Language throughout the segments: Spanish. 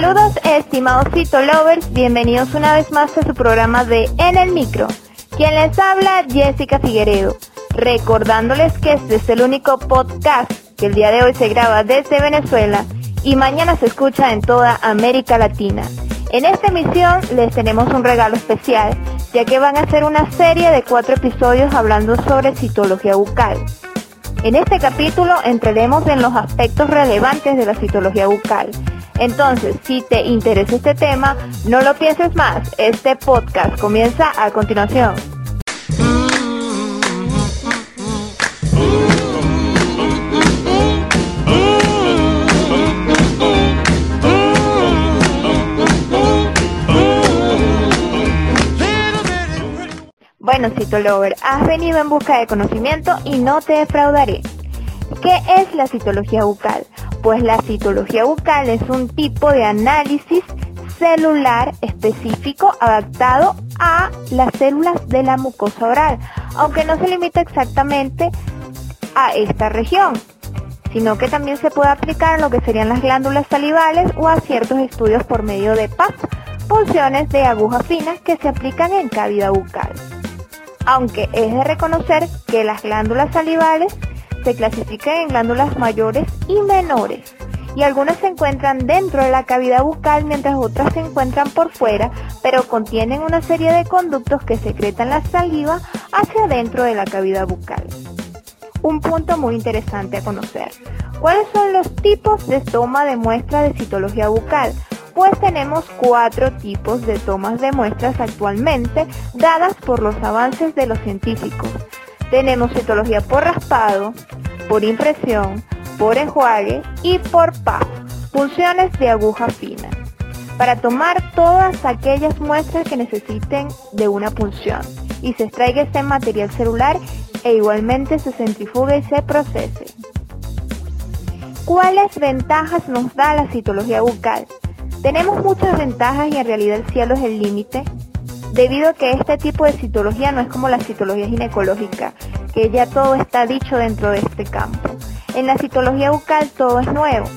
Saludos estimados Cito Lovers, bienvenidos una vez más a su programa de En el Micro. Quien les habla, Jessica Figueredo, recordándoles que este es el único podcast que el día de hoy se graba desde Venezuela y mañana se escucha en toda América Latina. En esta emisión les tenemos un regalo especial, ya que van a hacer una serie de cuatro episodios hablando sobre citología bucal. En este capítulo entraremos en los aspectos relevantes de la citología bucal. Entonces, si te interesa este tema, no lo pienses más. Este podcast comienza a continuación. Bueno, Citolover, has venido en busca de conocimiento y no te defraudaré. ¿Qué es la citología bucal? Pues la citología bucal es un tipo de análisis celular específico adaptado a las células de la mucosa oral, aunque no se limita exactamente a esta región, sino que también se puede aplicar en lo que serían las glándulas salivales o a ciertos estudios por medio de PAP, funciones de aguja fina que se aplican en cavidad bucal. Aunque es de reconocer que las glándulas salivales se clasifican en glándulas mayores y menores, y algunas se encuentran dentro de la cavidad bucal mientras otras se encuentran por fuera, pero contienen una serie de conductos que secretan la saliva hacia dentro de la cavidad bucal. Un punto muy interesante a conocer. ¿Cuáles son los tipos de toma de muestra de citología bucal? pues tenemos cuatro tipos de tomas de muestras actualmente dadas por los avances de los científicos. Tenemos citología por raspado, por impresión, por enjuague y por PAF, funciones de aguja fina, para tomar todas aquellas muestras que necesiten de una punción y se extraiga ese material celular e igualmente se centrifugue y se procese. ¿Cuáles ventajas nos da la citología bucal? Tenemos muchas ventajas y en realidad el cielo es el límite, debido a que este tipo de citología no es como la citología ginecológica, que ya todo está dicho dentro de este campo. En la citología bucal todo es nuevo.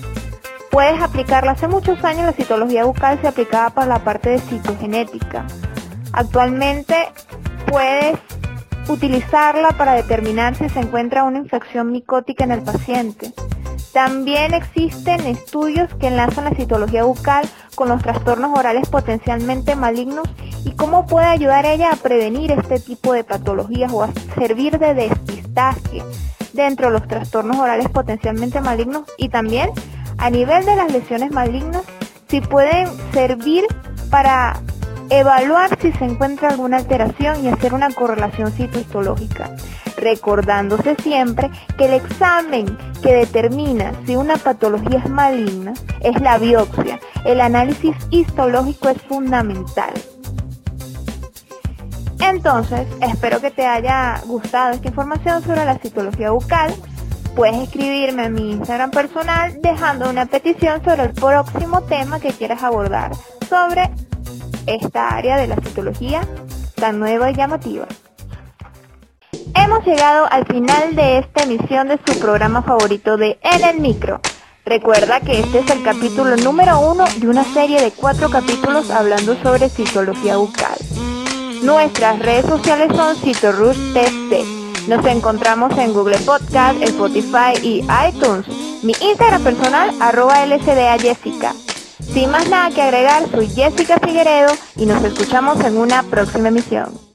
Puedes aplicarla. Hace muchos años la citología bucal se aplicaba para la parte de citogenética. Actualmente puedes utilizarla para determinar si se encuentra una infección micótica en el paciente. También existen estudios que enlazan la citología bucal con los trastornos orales potencialmente malignos y cómo puede ayudar ella a prevenir este tipo de patologías o a servir de despistaje dentro de los trastornos orales potencialmente malignos. Y también a nivel de las lesiones malignas si pueden servir para evaluar si se encuentra alguna alteración y hacer una correlación citohistológica recordándose siempre que el examen que determina si una patología es maligna es la biopsia. El análisis histológico es fundamental. Entonces, espero que te haya gustado esta información sobre la citología bucal. Puedes escribirme a mi Instagram personal dejando una petición sobre el próximo tema que quieras abordar sobre esta área de la citología tan nueva y llamativa. Hemos llegado al final de esta emisión de su programa favorito de En el Micro. Recuerda que este es el capítulo número uno de una serie de cuatro capítulos hablando sobre citología bucal. Nuestras redes sociales son CitoRushTC. Nos encontramos en Google Podcast, Spotify y iTunes. Mi Instagram personal, arroba LSDA Jessica. Sin más nada que agregar, soy Jessica Figueredo y nos escuchamos en una próxima emisión.